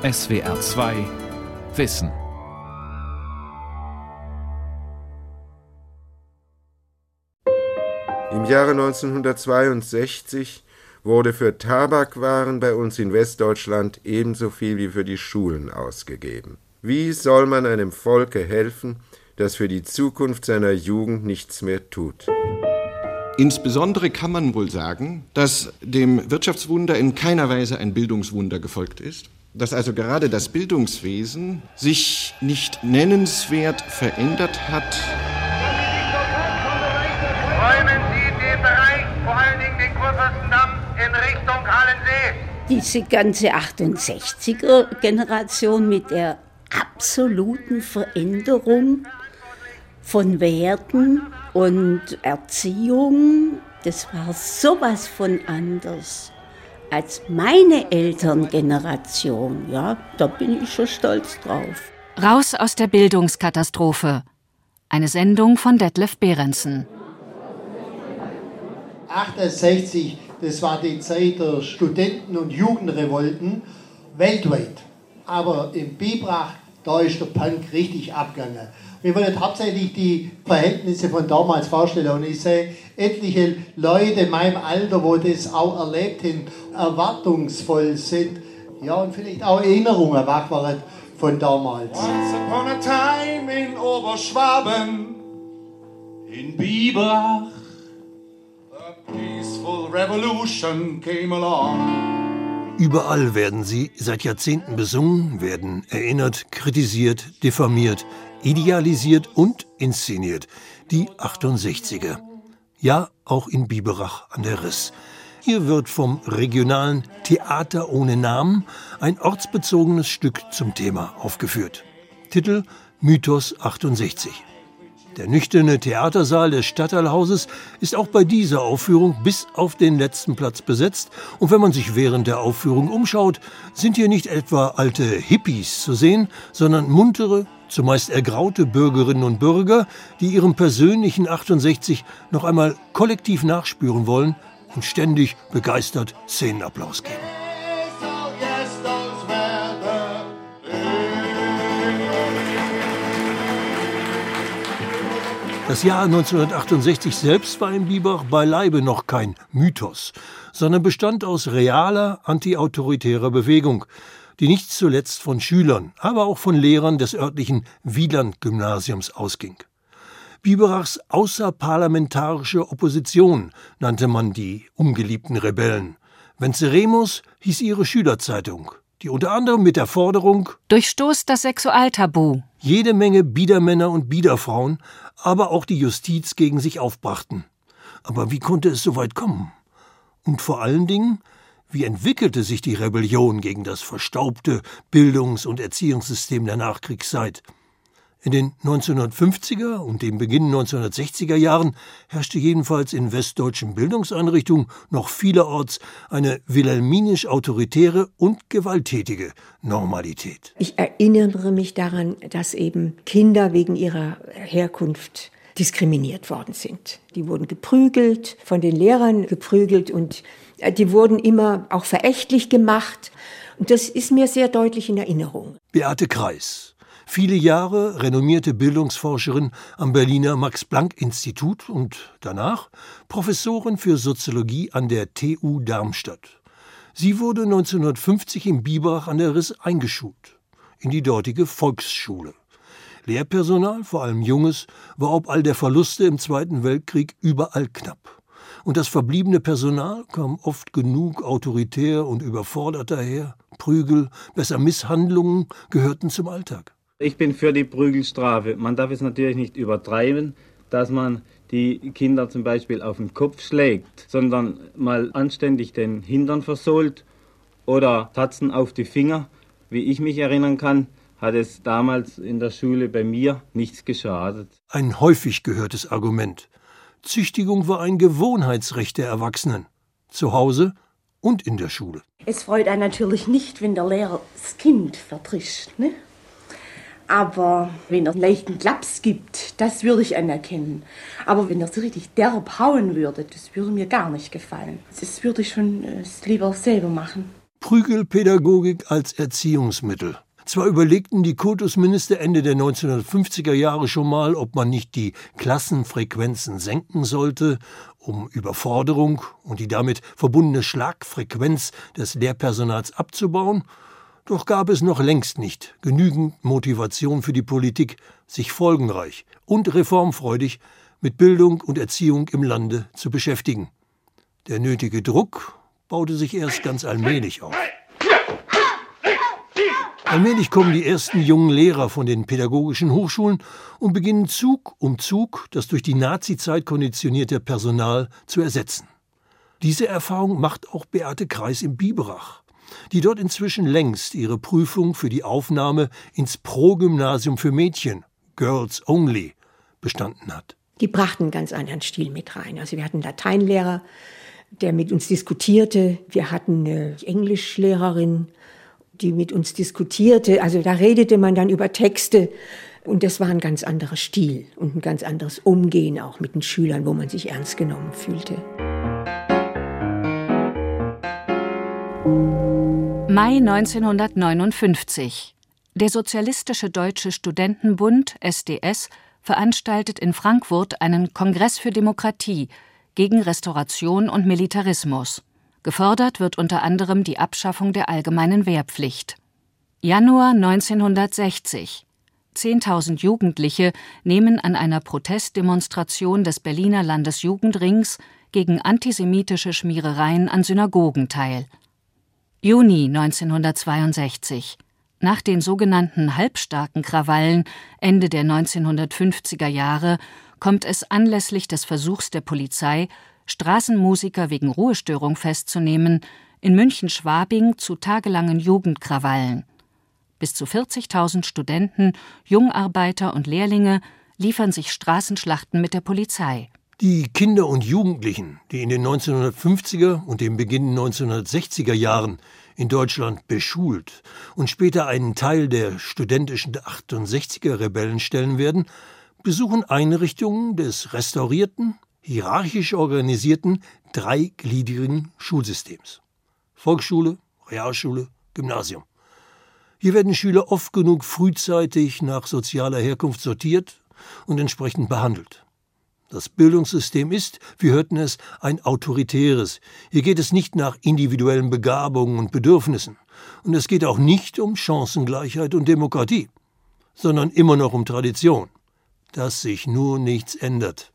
SWR 2 Wissen. Im Jahre 1962 wurde für Tabakwaren bei uns in Westdeutschland ebenso viel wie für die Schulen ausgegeben. Wie soll man einem Volke helfen, das für die Zukunft seiner Jugend nichts mehr tut? Insbesondere kann man wohl sagen, dass dem Wirtschaftswunder in keiner Weise ein Bildungswunder gefolgt ist, dass also gerade das Bildungswesen sich nicht nennenswert verändert hat. Räumen Sie den Bereich, vor allen Dingen den Kurfürstendamm, in Richtung Hallensee. Diese ganze 68er-Generation mit der absoluten Veränderung von Werten und Erziehung, das war sowas von anders als meine Elterngeneration. Ja, da bin ich schon stolz drauf. Raus aus der Bildungskatastrophe. Eine Sendung von Detlef Behrensen. 68, das war die Zeit der Studenten- und Jugendrevolten weltweit. Aber in Bibrach, da ist der Punk richtig abgegangen. Wir wollen hauptsächlich die Verhältnisse von damals vorstellen. Und ich sehe etliche Leute in meinem Alter, wo das auch erlebt haben, erwartungsvoll sind. Ja, und vielleicht auch Erinnerungen wach waren von damals. Once upon a time in Oberschwaben, in Biberach, a peaceful revolution came along. Überall werden sie seit Jahrzehnten besungen, werden erinnert, kritisiert, diffamiert, idealisiert und inszeniert. Die 68er. Ja, auch in Biberach an der Riss. Hier wird vom regionalen Theater ohne Namen ein ortsbezogenes Stück zum Thema aufgeführt. Titel Mythos 68. Der nüchterne Theatersaal des Stadtteilhauses ist auch bei dieser Aufführung bis auf den letzten Platz besetzt. Und wenn man sich während der Aufführung umschaut, sind hier nicht etwa alte Hippies zu sehen, sondern muntere, zumeist ergraute Bürgerinnen und Bürger, die ihrem persönlichen 68 noch einmal kollektiv nachspüren wollen und ständig begeistert Szenenapplaus geben. Das Jahr 1968 selbst war in Biberach beileibe noch kein Mythos, sondern bestand aus realer antiautoritärer Bewegung, die nicht zuletzt von Schülern, aber auch von Lehrern des örtlichen Wieland-Gymnasiums ausging. Biberachs außerparlamentarische Opposition nannte man die ungeliebten Rebellen. Venceremus hieß ihre Schülerzeitung, die unter anderem mit der Forderung Durchstoßt das Sexualtabu. Jede Menge Biedermänner und Biederfrauen, aber auch die Justiz gegen sich aufbrachten. Aber wie konnte es so weit kommen? Und vor allen Dingen, wie entwickelte sich die Rebellion gegen das verstaubte Bildungs- und Erziehungssystem der Nachkriegszeit? In den 1950er und dem Beginn 1960er Jahren herrschte jedenfalls in westdeutschen Bildungseinrichtungen noch vielerorts eine wilhelminisch-autoritäre und gewalttätige Normalität. Ich erinnere mich daran, dass eben Kinder wegen ihrer Herkunft diskriminiert worden sind. Die wurden geprügelt, von den Lehrern geprügelt und äh, die wurden immer auch verächtlich gemacht. Und das ist mir sehr deutlich in Erinnerung. Beate Kreis, viele Jahre renommierte Bildungsforscherin am Berliner Max-Planck-Institut und danach Professorin für Soziologie an der TU Darmstadt. Sie wurde 1950 in Biberach an der Riss eingeschult, in die dortige Volksschule. Lehrpersonal, vor allem Junges, war ob all der Verluste im Zweiten Weltkrieg überall knapp. Und das verbliebene Personal kam oft genug autoritär und überfordert daher. Prügel, besser Misshandlungen gehörten zum Alltag. Ich bin für die Prügelstrafe. Man darf es natürlich nicht übertreiben, dass man die Kinder zum Beispiel auf den Kopf schlägt, sondern mal anständig den Hintern versohlt oder Tatzen auf die Finger. Wie ich mich erinnern kann, hat es damals in der Schule bei mir nichts geschadet. Ein häufig gehörtes Argument. Züchtigung war ein Gewohnheitsrecht der Erwachsenen. Zu Hause und in der Schule. Es freut einen natürlich nicht, wenn der Lehrer das Kind vertrischt, ne? Aber wenn er einen leichten Klaps gibt, das würde ich anerkennen. Aber wenn er so richtig derb hauen würde, das würde mir gar nicht gefallen. Das würde ich schon äh, lieber selber machen. Prügelpädagogik als Erziehungsmittel. Zwar überlegten die Kultusminister Ende der 1950er Jahre schon mal, ob man nicht die Klassenfrequenzen senken sollte, um Überforderung und die damit verbundene Schlagfrequenz des Lehrpersonals abzubauen, doch gab es noch längst nicht genügend Motivation für die Politik, sich folgenreich und reformfreudig mit Bildung und Erziehung im Lande zu beschäftigen. Der nötige Druck baute sich erst ganz allmählich auf. Allmählich kommen die ersten jungen Lehrer von den pädagogischen Hochschulen und beginnen Zug um Zug das durch die Nazizeit konditionierte Personal zu ersetzen. Diese Erfahrung macht auch Beate Kreis im Biberach, die dort inzwischen längst ihre Prüfung für die Aufnahme ins Pro-Gymnasium für Mädchen, Girls Only, bestanden hat. Die brachten einen ganz anderen Stil mit rein. Also wir hatten Lateinlehrer, der mit uns diskutierte. Wir hatten eine Englischlehrerin, die mit uns diskutierte. Also da redete man dann über Texte und das war ein ganz anderer Stil und ein ganz anderes Umgehen auch mit den Schülern, wo man sich ernst genommen fühlte. Mai 1959. Der Sozialistische Deutsche Studentenbund SDS veranstaltet in Frankfurt einen Kongress für Demokratie gegen Restauration und Militarismus. Gefordert wird unter anderem die Abschaffung der allgemeinen Wehrpflicht. Januar 1960. 10.000 Jugendliche nehmen an einer Protestdemonstration des Berliner Landesjugendrings gegen antisemitische Schmierereien an Synagogen teil. Juni 1962. Nach den sogenannten halbstarken Krawallen Ende der 1950er Jahre kommt es anlässlich des Versuchs der Polizei, Straßenmusiker wegen Ruhestörung festzunehmen, in München-Schwabing zu tagelangen Jugendkrawallen. Bis zu 40.000 Studenten, Jungarbeiter und Lehrlinge liefern sich Straßenschlachten mit der Polizei. Die Kinder und Jugendlichen, die in den 1950er und dem Beginn 1960er Jahren in Deutschland beschult und später einen Teil der studentischen 68er Rebellen stellen werden, besuchen Einrichtungen des restaurierten, hierarchisch organisierten, dreigliedrigen Schulsystems. Volksschule, Realschule, Gymnasium. Hier werden Schüler oft genug frühzeitig nach sozialer Herkunft sortiert und entsprechend behandelt. Das Bildungssystem ist, wir hörten es, ein autoritäres. Hier geht es nicht nach individuellen Begabungen und Bedürfnissen. Und es geht auch nicht um Chancengleichheit und Demokratie, sondern immer noch um Tradition. Dass sich nur nichts ändert.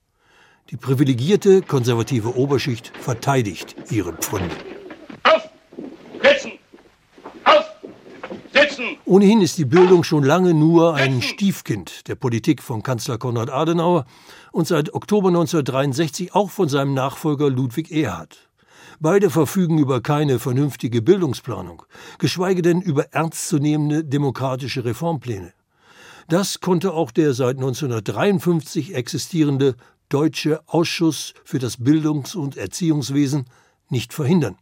Die privilegierte konservative Oberschicht verteidigt ihre Pfründe. Auf! Sitzen! Auf! Sitzen! Ohnehin ist die Bildung schon lange nur ein Stiefkind der Politik von Kanzler Konrad Adenauer und seit Oktober 1963 auch von seinem Nachfolger Ludwig Erhard. Beide verfügen über keine vernünftige Bildungsplanung, geschweige denn über ernstzunehmende demokratische Reformpläne. Das konnte auch der seit 1953 existierende Deutsche Ausschuss für das Bildungs- und Erziehungswesen nicht verhindern.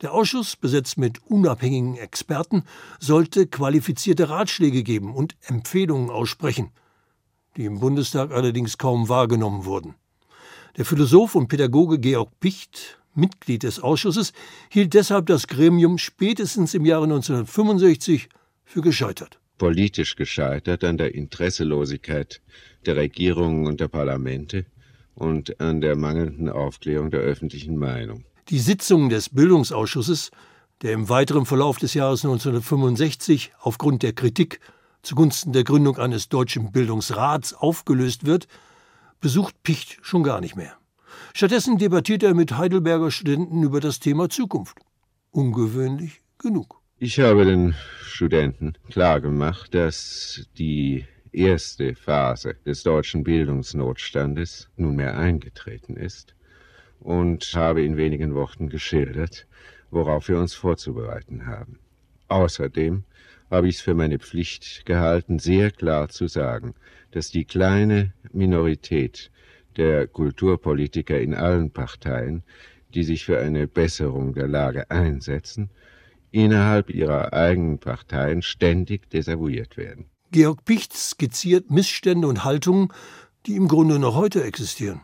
Der Ausschuss, besetzt mit unabhängigen Experten, sollte qualifizierte Ratschläge geben und Empfehlungen aussprechen, die im Bundestag allerdings kaum wahrgenommen wurden. Der Philosoph und Pädagoge Georg Picht, Mitglied des Ausschusses, hielt deshalb das Gremium spätestens im Jahre 1965 für gescheitert. Politisch gescheitert an der Interesselosigkeit der Regierungen und der Parlamente und an der mangelnden Aufklärung der öffentlichen Meinung. Die Sitzung des Bildungsausschusses, der im weiteren Verlauf des Jahres 1965 aufgrund der Kritik zugunsten der Gründung eines deutschen Bildungsrats aufgelöst wird, besucht Picht schon gar nicht mehr. Stattdessen debattiert er mit Heidelberger Studenten über das Thema Zukunft. Ungewöhnlich genug. Ich habe den Studenten klargemacht, dass die erste Phase des deutschen Bildungsnotstandes nunmehr eingetreten ist und habe in wenigen Worten geschildert, worauf wir uns vorzubereiten haben. Außerdem habe ich es für meine Pflicht gehalten, sehr klar zu sagen, dass die kleine Minorität der Kulturpolitiker in allen Parteien, die sich für eine Besserung der Lage einsetzen, innerhalb ihrer eigenen Parteien ständig desavouiert werden. Georg Picht skizziert Missstände und Haltungen, die im Grunde noch heute existieren.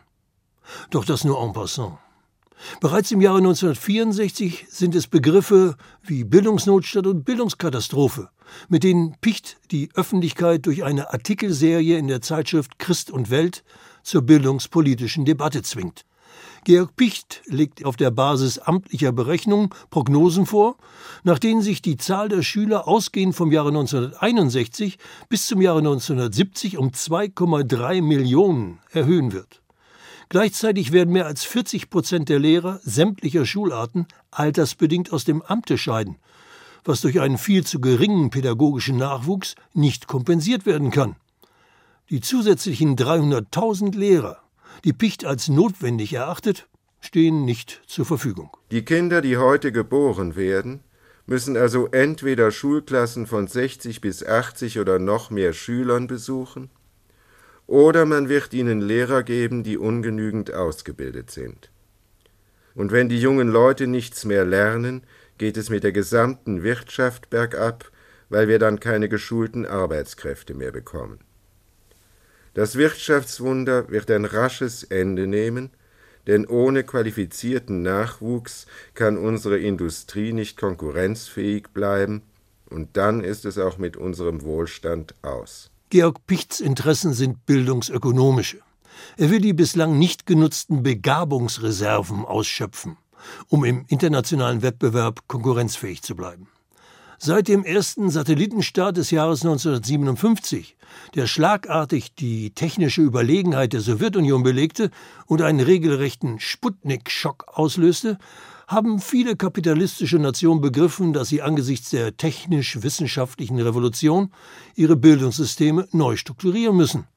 Doch das nur en passant. Bereits im Jahre 1964 sind es Begriffe wie Bildungsnotstand und Bildungskatastrophe, mit denen Picht die Öffentlichkeit durch eine Artikelserie in der Zeitschrift Christ und Welt zur bildungspolitischen Debatte zwingt. Georg Picht legt auf der Basis amtlicher Berechnungen Prognosen vor, nach denen sich die Zahl der Schüler ausgehend vom Jahre 1961 bis zum Jahre 1970 um 2,3 Millionen erhöhen wird. Gleichzeitig werden mehr als 40 Prozent der Lehrer sämtlicher Schularten altersbedingt aus dem Amte scheiden, was durch einen viel zu geringen pädagogischen Nachwuchs nicht kompensiert werden kann. Die zusätzlichen 300.000 Lehrer, die Picht als notwendig erachtet, stehen nicht zur Verfügung. Die Kinder, die heute geboren werden, müssen also entweder Schulklassen von 60 bis 80 oder noch mehr Schülern besuchen, oder man wird ihnen Lehrer geben, die ungenügend ausgebildet sind. Und wenn die jungen Leute nichts mehr lernen, geht es mit der gesamten Wirtschaft bergab, weil wir dann keine geschulten Arbeitskräfte mehr bekommen. Das Wirtschaftswunder wird ein rasches Ende nehmen, denn ohne qualifizierten Nachwuchs kann unsere Industrie nicht konkurrenzfähig bleiben, und dann ist es auch mit unserem Wohlstand aus. Georg Pichts Interessen sind bildungsökonomische. Er will die bislang nicht genutzten Begabungsreserven ausschöpfen, um im internationalen Wettbewerb konkurrenzfähig zu bleiben. Seit dem ersten Satellitenstart des Jahres 1957, der schlagartig die technische Überlegenheit der Sowjetunion belegte und einen regelrechten Sputnik-Schock auslöste, haben viele kapitalistische Nationen begriffen, dass sie angesichts der technisch-wissenschaftlichen Revolution ihre Bildungssysteme neu strukturieren müssen.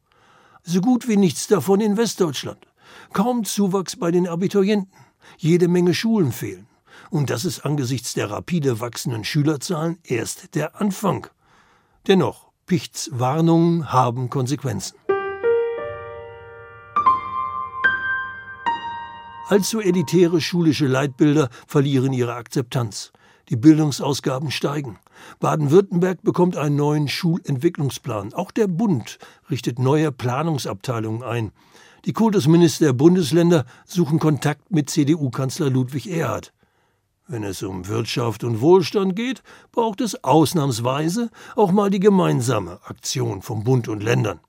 So gut wie nichts davon in Westdeutschland. Kaum Zuwachs bei den Abiturienten. Jede Menge Schulen fehlen. Und das ist angesichts der rapide wachsenden Schülerzahlen erst der Anfang. Dennoch, Pichts Warnungen haben Konsequenzen. Allzu elitäre schulische Leitbilder verlieren ihre Akzeptanz. Die Bildungsausgaben steigen. Baden-Württemberg bekommt einen neuen Schulentwicklungsplan. Auch der Bund richtet neue Planungsabteilungen ein. Die Kultusminister der Bundesländer suchen Kontakt mit CDU-Kanzler Ludwig Erhard. Wenn es um Wirtschaft und Wohlstand geht, braucht es ausnahmsweise auch mal die gemeinsame Aktion von Bund und Ländern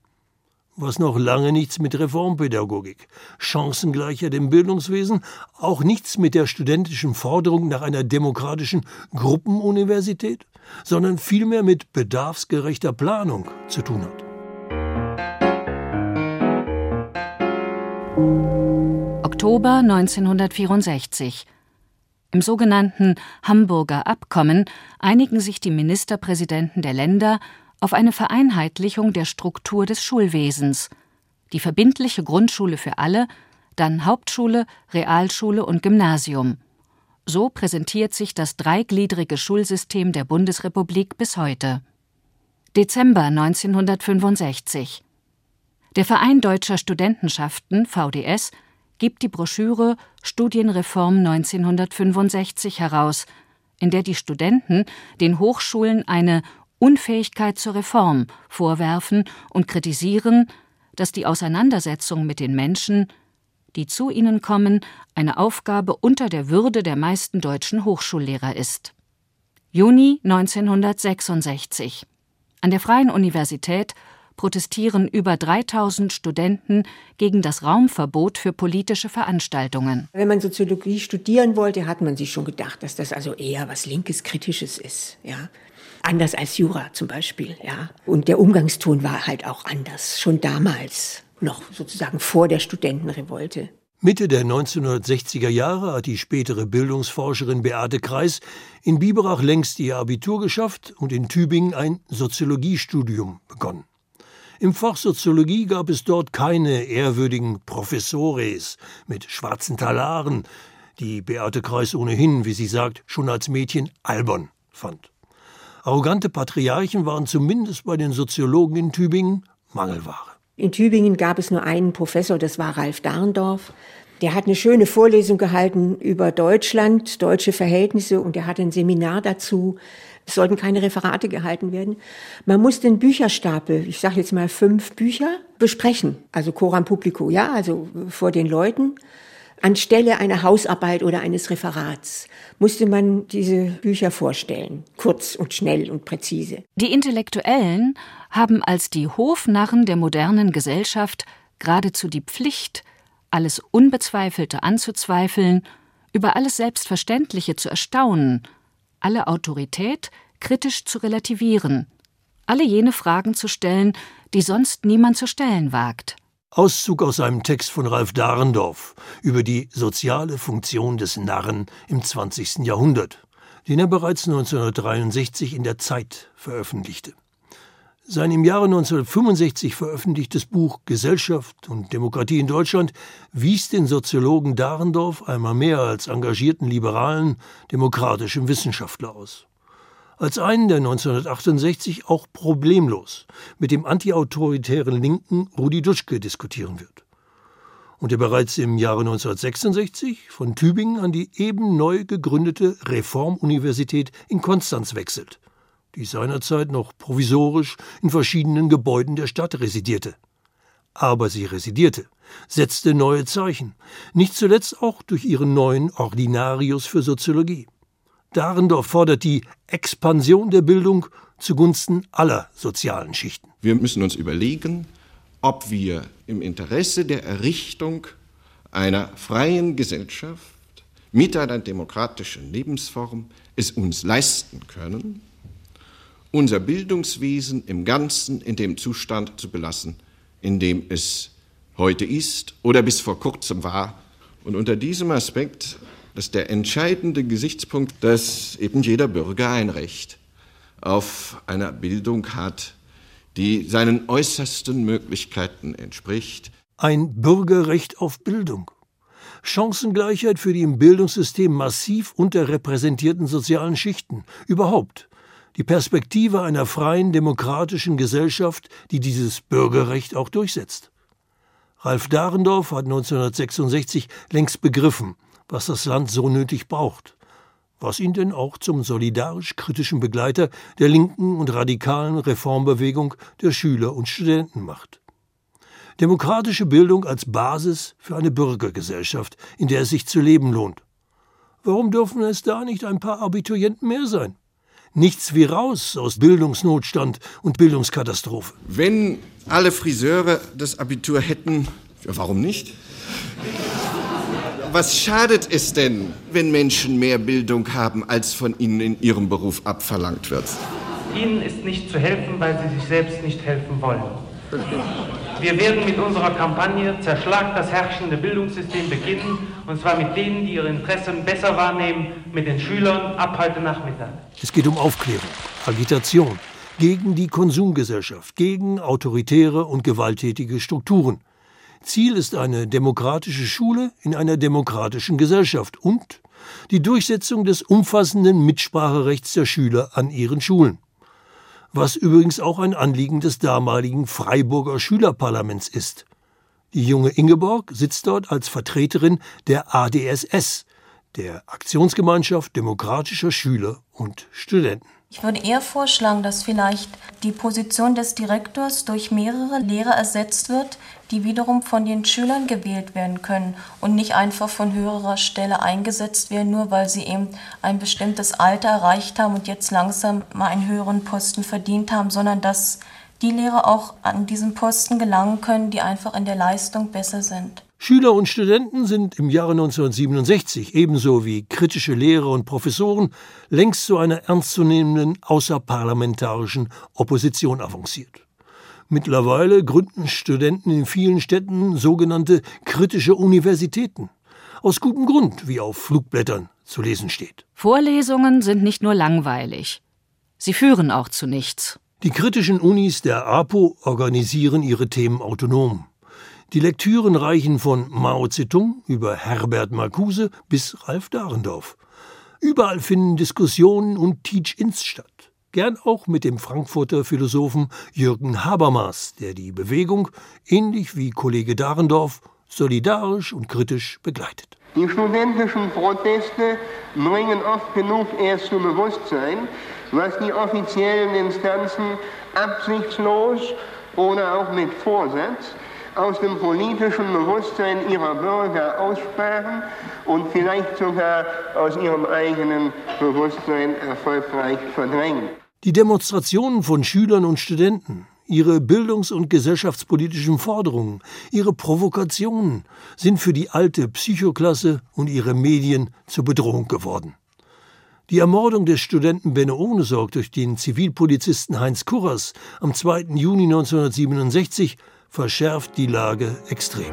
was noch lange nichts mit Reformpädagogik, Chancengleichheit im Bildungswesen, auch nichts mit der studentischen Forderung nach einer demokratischen Gruppenuniversität, sondern vielmehr mit bedarfsgerechter Planung zu tun hat. Oktober 1964. Im sogenannten Hamburger Abkommen einigen sich die Ministerpräsidenten der Länder auf eine Vereinheitlichung der Struktur des Schulwesens, die verbindliche Grundschule für alle, dann Hauptschule, Realschule und Gymnasium. So präsentiert sich das dreigliedrige Schulsystem der Bundesrepublik bis heute. Dezember 1965. Der Verein Deutscher Studentenschaften VDS gibt die Broschüre Studienreform 1965 heraus, in der die Studenten den Hochschulen eine Unfähigkeit zur Reform vorwerfen und kritisieren, dass die Auseinandersetzung mit den Menschen, die zu ihnen kommen, eine Aufgabe unter der Würde der meisten deutschen Hochschullehrer ist. Juni 1966. An der Freien Universität protestieren über 3000 Studenten gegen das Raumverbot für politische Veranstaltungen. Wenn man Soziologie studieren wollte, hat man sich schon gedacht, dass das also eher was linkes Kritisches ist, ja. Anders als Jura zum Beispiel, ja. Und der Umgangston war halt auch anders, schon damals, noch sozusagen vor der Studentenrevolte. Mitte der 1960er Jahre hat die spätere Bildungsforscherin Beate Kreis in Biberach längst ihr Abitur geschafft und in Tübingen ein Soziologiestudium begonnen. Im Fach Soziologie gab es dort keine ehrwürdigen Professores mit schwarzen Talaren, die Beate Kreis ohnehin, wie sie sagt, schon als Mädchen albern fand. Arrogante Patriarchen waren zumindest bei den Soziologen in Tübingen Mangelware. In Tübingen gab es nur einen Professor, das war Ralf Darndorf. Der hat eine schöne Vorlesung gehalten über Deutschland, deutsche Verhältnisse und er hatte ein Seminar dazu. Es sollten keine Referate gehalten werden. Man muss den Bücherstapel, ich sage jetzt mal fünf Bücher, besprechen. Also coram publico, ja, also vor den Leuten Anstelle einer Hausarbeit oder eines Referats musste man diese Bücher vorstellen, kurz und schnell und präzise. Die Intellektuellen haben als die Hofnarren der modernen Gesellschaft geradezu die Pflicht, alles Unbezweifelte anzuzweifeln, über alles Selbstverständliche zu erstaunen, alle Autorität kritisch zu relativieren, alle jene Fragen zu stellen, die sonst niemand zu stellen wagt. Auszug aus einem Text von Ralf Dahrendorf über die soziale Funktion des Narren im 20. Jahrhundert, den er bereits 1963 in der Zeit veröffentlichte. Sein im Jahre 1965 veröffentlichtes Buch Gesellschaft und Demokratie in Deutschland wies den Soziologen Dahrendorf einmal mehr als engagierten liberalen, demokratischen Wissenschaftler aus als einen, der 1968 auch problemlos mit dem antiautoritären Linken Rudi Dutschke diskutieren wird. Und der bereits im Jahre 1966 von Tübingen an die eben neu gegründete Reformuniversität in Konstanz wechselt, die seinerzeit noch provisorisch in verschiedenen Gebäuden der Stadt residierte. Aber sie residierte, setzte neue Zeichen, nicht zuletzt auch durch ihren neuen Ordinarius für Soziologie. Dahrendorf fordert die Expansion der Bildung zugunsten aller sozialen Schichten. Wir müssen uns überlegen, ob wir im Interesse der Errichtung einer freien Gesellschaft mit einer demokratischen Lebensform es uns leisten können, unser Bildungswesen im Ganzen in dem Zustand zu belassen, in dem es heute ist oder bis vor kurzem war. Und unter diesem Aspekt das ist der entscheidende Gesichtspunkt, dass eben jeder Bürger ein Recht auf eine Bildung hat, die seinen äußersten Möglichkeiten entspricht. Ein Bürgerrecht auf Bildung. Chancengleichheit für die im Bildungssystem massiv unterrepräsentierten sozialen Schichten. Überhaupt. Die Perspektive einer freien, demokratischen Gesellschaft, die dieses Bürgerrecht auch durchsetzt. Ralf Dahrendorf hat 1966 längst begriffen, was das Land so nötig braucht, was ihn denn auch zum solidarisch-kritischen Begleiter der linken und radikalen Reformbewegung der Schüler und Studenten macht. Demokratische Bildung als Basis für eine Bürgergesellschaft, in der es sich zu leben lohnt. Warum dürfen es da nicht ein paar Abiturienten mehr sein? Nichts wie raus aus Bildungsnotstand und Bildungskatastrophe. Wenn alle Friseure das Abitur hätten, warum nicht? was schadet es denn, wenn Menschen mehr Bildung haben, als von ihnen in ihrem Beruf abverlangt wird? Ihnen ist nicht zu helfen, weil sie sich selbst nicht helfen wollen. Wir werden mit unserer Kampagne Zerschlag das herrschende Bildungssystem beginnen, und zwar mit denen, die ihre Interessen besser wahrnehmen, mit den Schülern ab heute Nachmittag. Es geht um Aufklärung, Agitation gegen die Konsumgesellschaft, gegen autoritäre und gewalttätige Strukturen. Ziel ist eine demokratische Schule in einer demokratischen Gesellschaft und die Durchsetzung des umfassenden Mitspracherechts der Schüler an ihren Schulen. Was übrigens auch ein Anliegen des damaligen Freiburger Schülerparlaments ist. Die junge Ingeborg sitzt dort als Vertreterin der ADSS, der Aktionsgemeinschaft demokratischer Schüler und Studenten. Ich würde eher vorschlagen, dass vielleicht die Position des Direktors durch mehrere Lehrer ersetzt wird, die wiederum von den Schülern gewählt werden können und nicht einfach von höherer Stelle eingesetzt werden, nur weil sie eben ein bestimmtes Alter erreicht haben und jetzt langsam mal einen höheren Posten verdient haben, sondern dass die Lehrer auch an diesen Posten gelangen können, die einfach in der Leistung besser sind. Schüler und Studenten sind im Jahre 1967 ebenso wie kritische Lehrer und Professoren längst zu einer ernstzunehmenden außerparlamentarischen Opposition avanciert. Mittlerweile gründen Studenten in vielen Städten sogenannte kritische Universitäten. Aus gutem Grund, wie auf Flugblättern zu lesen steht. Vorlesungen sind nicht nur langweilig, sie führen auch zu nichts. Die kritischen Unis der APO organisieren ihre Themen autonom. Die Lektüren reichen von Mao Zedong über Herbert Marcuse bis Ralf Dahrendorf. Überall finden Diskussionen und Teach-ins statt. Gern auch mit dem Frankfurter Philosophen Jürgen Habermas, der die Bewegung, ähnlich wie Kollege Dahrendorf, solidarisch und kritisch begleitet. Die studentischen Proteste bringen oft genug erst zum Bewusstsein, was die offiziellen Instanzen absichtslos oder auch mit Vorsatz aus dem politischen Bewusstsein ihrer Bürger aussprachen und vielleicht sogar aus ihrem eigenen Bewusstsein erfolgreich verdrängen. Die Demonstrationen von Schülern und Studenten, ihre bildungs- und gesellschaftspolitischen Forderungen, ihre Provokationen sind für die alte Psychoklasse und ihre Medien zur Bedrohung geworden. Die Ermordung des Studenten Benno Ohnesorg durch den Zivilpolizisten Heinz Kurras am 2. Juni 1967 verschärft die Lage extrem.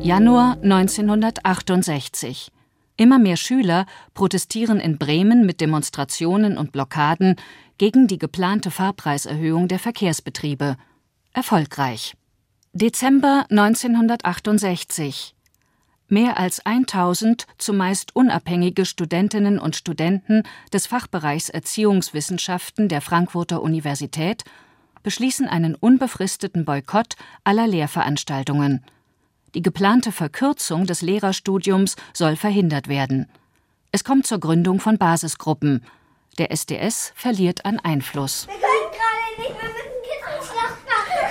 Januar 1968. Immer mehr Schüler protestieren in Bremen mit Demonstrationen und Blockaden gegen die geplante Fahrpreiserhöhung der Verkehrsbetriebe. Erfolgreich. Dezember 1968. Mehr als 1000 zumeist unabhängige Studentinnen und Studenten des Fachbereichs Erziehungswissenschaften der Frankfurter Universität beschließen einen unbefristeten Boykott aller Lehrveranstaltungen. Die geplante Verkürzung des Lehrerstudiums soll verhindert werden. Es kommt zur Gründung von Basisgruppen. Der SDS verliert an Einfluss. Wir können gerade nicht, wir müssen Kinderschlacht machen.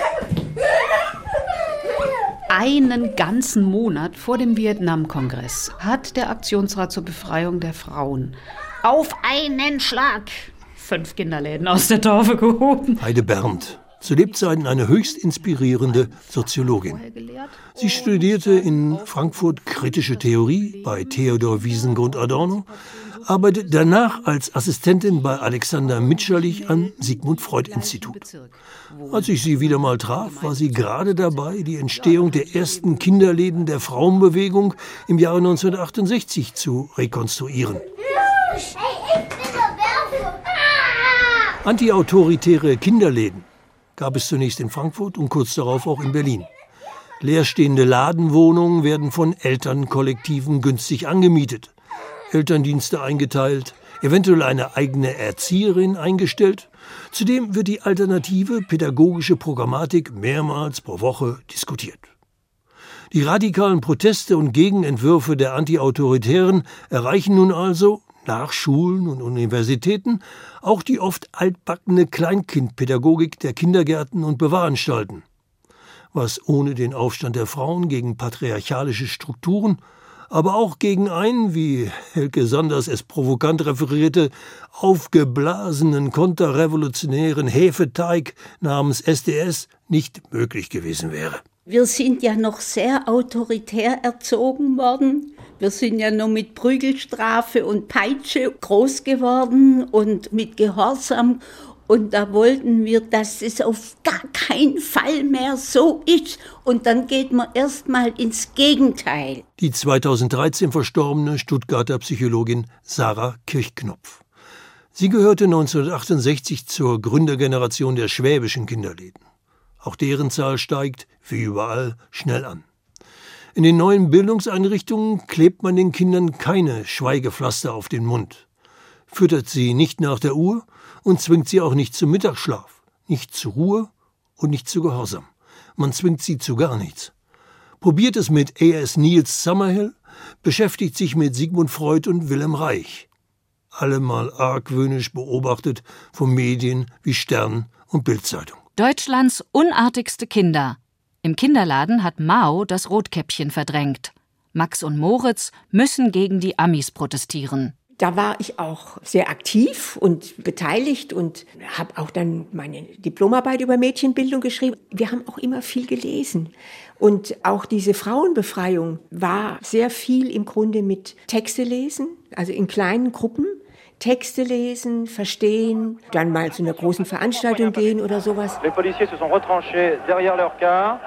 Einen ganzen Monat vor dem Vietnamkongress hat der Aktionsrat zur Befreiung der Frauen auf einen Schlag fünf Kinderläden aus der Taufe gehoben. Heide Berndt, zu Lebzeiten eine höchst inspirierende Soziologin. Sie studierte in Frankfurt kritische Theorie bei Theodor Wiesengrund Adorno, arbeitet danach als Assistentin bei Alexander Mitscherlich am Sigmund Freud Institut. Als ich sie wieder mal traf, war sie gerade dabei, die Entstehung der ersten Kinderläden der Frauenbewegung im Jahre 1968 zu rekonstruieren. Antiautoritäre Kinderläden gab es zunächst in Frankfurt und kurz darauf auch in Berlin. Leerstehende Ladenwohnungen werden von Elternkollektiven günstig angemietet, Elterndienste eingeteilt, eventuell eine eigene Erzieherin eingestellt. Zudem wird die alternative pädagogische Programmatik mehrmals pro Woche diskutiert. Die radikalen Proteste und Gegenentwürfe der Antiautoritären erreichen nun also nach Schulen und Universitäten auch die oft altbackene Kleinkindpädagogik der Kindergärten und Bewahranstalten. Was ohne den Aufstand der Frauen gegen patriarchalische Strukturen, aber auch gegen einen, wie Helke Sanders es provokant referierte, aufgeblasenen konterrevolutionären Hefeteig namens SDS nicht möglich gewesen wäre. Wir sind ja noch sehr autoritär erzogen worden. Wir sind ja nur mit Prügelstrafe und Peitsche groß geworden und mit Gehorsam. Und da wollten wir, dass es auf gar keinen Fall mehr so ist. Und dann geht man erstmal ins Gegenteil. Die 2013 verstorbene Stuttgarter Psychologin Sarah Kirchknopf. Sie gehörte 1968 zur Gründergeneration der schwäbischen Kinderläden. Auch deren Zahl steigt, wie überall, schnell an. In den neuen Bildungseinrichtungen klebt man den Kindern keine Schweigepflaster auf den Mund, füttert sie nicht nach der Uhr und zwingt sie auch nicht zum Mittagsschlaf, nicht zur Ruhe und nicht zu Gehorsam. Man zwingt sie zu gar nichts. Probiert es mit A.S. Niels Summerhill, beschäftigt sich mit Sigmund Freud und Wilhelm Reich. Allemal argwöhnisch beobachtet von Medien wie Stern und Bildzeitung. Deutschlands unartigste Kinder. Im Kinderladen hat Mao das Rotkäppchen verdrängt. Max und Moritz müssen gegen die Amis protestieren. Da war ich auch sehr aktiv und beteiligt und habe auch dann meine Diplomarbeit über Mädchenbildung geschrieben. Wir haben auch immer viel gelesen. Und auch diese Frauenbefreiung war sehr viel im Grunde mit Texte lesen, also in kleinen Gruppen. Texte lesen, verstehen, dann mal zu einer großen Veranstaltung gehen oder sowas. Les policiers se sont retranchés derrière leur car.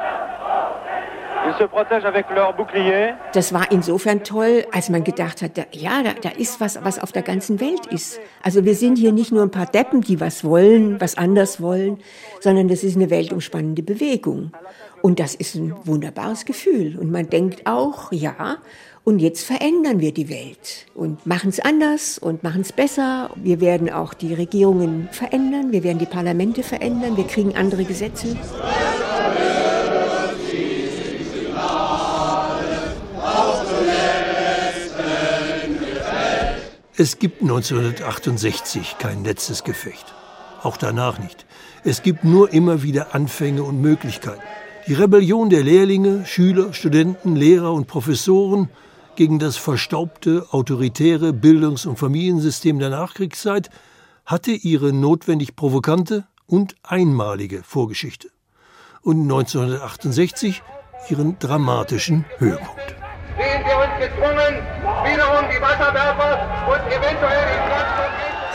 Das war insofern toll, als man gedacht hat, da, ja, da, da ist was, was auf der ganzen Welt ist. Also wir sind hier nicht nur ein paar Deppen, die was wollen, was anders wollen, sondern das ist eine weltumspannende Bewegung. Und das ist ein wunderbares Gefühl. Und man denkt auch, ja, und jetzt verändern wir die Welt und machen es anders und machen es besser. Wir werden auch die Regierungen verändern, wir werden die Parlamente verändern, wir kriegen andere Gesetze. Es gibt 1968 kein letztes Gefecht. auch danach nicht. Es gibt nur immer wieder Anfänge und Möglichkeiten. Die Rebellion der Lehrlinge, Schüler, Studenten, Lehrer und Professoren gegen das verstaubte, autoritäre Bildungs- und Familiensystem der Nachkriegszeit hatte ihre notwendig provokante und einmalige Vorgeschichte und 1968 ihren dramatischen Höhepunkt. Sehen wir uns gezwungen, wiederum die Wasserwerfer und eventuell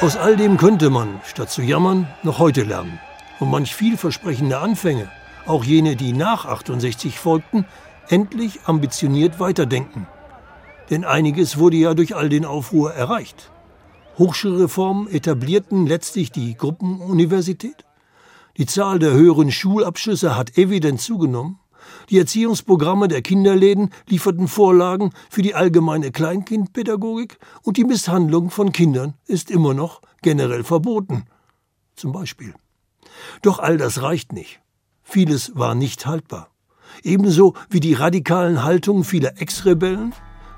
die Aus all dem könnte man, statt zu jammern, noch heute lernen und manch vielversprechende Anfänge auch jene, die nach 68 folgten, endlich ambitioniert weiterdenken. Denn einiges wurde ja durch all den Aufruhr erreicht. Hochschulreformen etablierten letztlich die Gruppenuniversität. Die Zahl der höheren Schulabschlüsse hat evident zugenommen. Die Erziehungsprogramme der Kinderläden lieferten Vorlagen für die allgemeine Kleinkindpädagogik und die Misshandlung von Kindern ist immer noch generell verboten. Zum Beispiel. Doch all das reicht nicht. Vieles war nicht haltbar. Ebenso wie die radikalen Haltungen vieler Ex-Rebellen,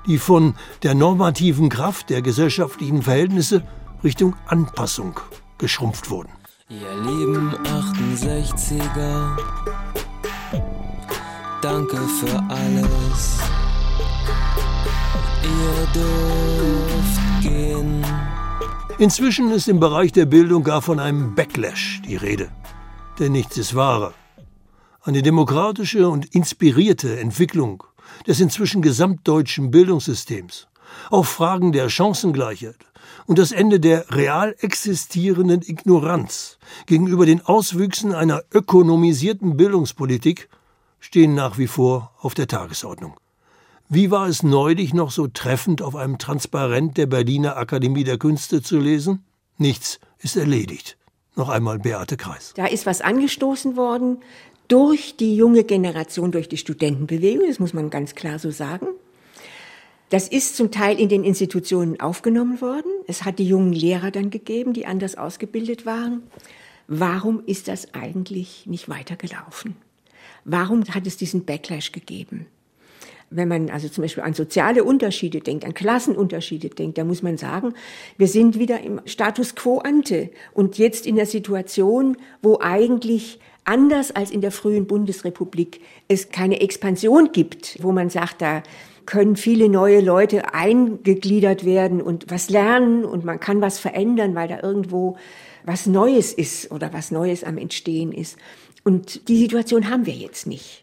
die von der normativen Kraft der gesellschaftlichen Verhältnisse Richtung Anpassung geschrumpft wurden. Ihr lieben 68er, danke für alles. Ihr dürft gehen. Inzwischen ist im Bereich der Bildung gar von einem Backlash die Rede. Denn nichts ist wahrer. Eine demokratische und inspirierte Entwicklung des inzwischen gesamtdeutschen Bildungssystems, auch Fragen der Chancengleichheit und das Ende der real existierenden Ignoranz gegenüber den Auswüchsen einer ökonomisierten Bildungspolitik stehen nach wie vor auf der Tagesordnung. Wie war es neulich noch so treffend auf einem Transparent der Berliner Akademie der Künste zu lesen? Nichts ist erledigt. Noch einmal Beate Kreis. Da ist was angestoßen worden, durch die junge Generation, durch die Studentenbewegung, das muss man ganz klar so sagen. Das ist zum Teil in den Institutionen aufgenommen worden. Es hat die jungen Lehrer dann gegeben, die anders ausgebildet waren. Warum ist das eigentlich nicht weitergelaufen? Warum hat es diesen Backlash gegeben? Wenn man also zum Beispiel an soziale Unterschiede denkt, an Klassenunterschiede denkt, da muss man sagen, wir sind wieder im Status quo ante und jetzt in der Situation, wo eigentlich anders als in der frühen Bundesrepublik es keine Expansion gibt, wo man sagt, da können viele neue Leute eingegliedert werden und was lernen und man kann was verändern, weil da irgendwo was Neues ist oder was Neues am Entstehen ist. Und die Situation haben wir jetzt nicht.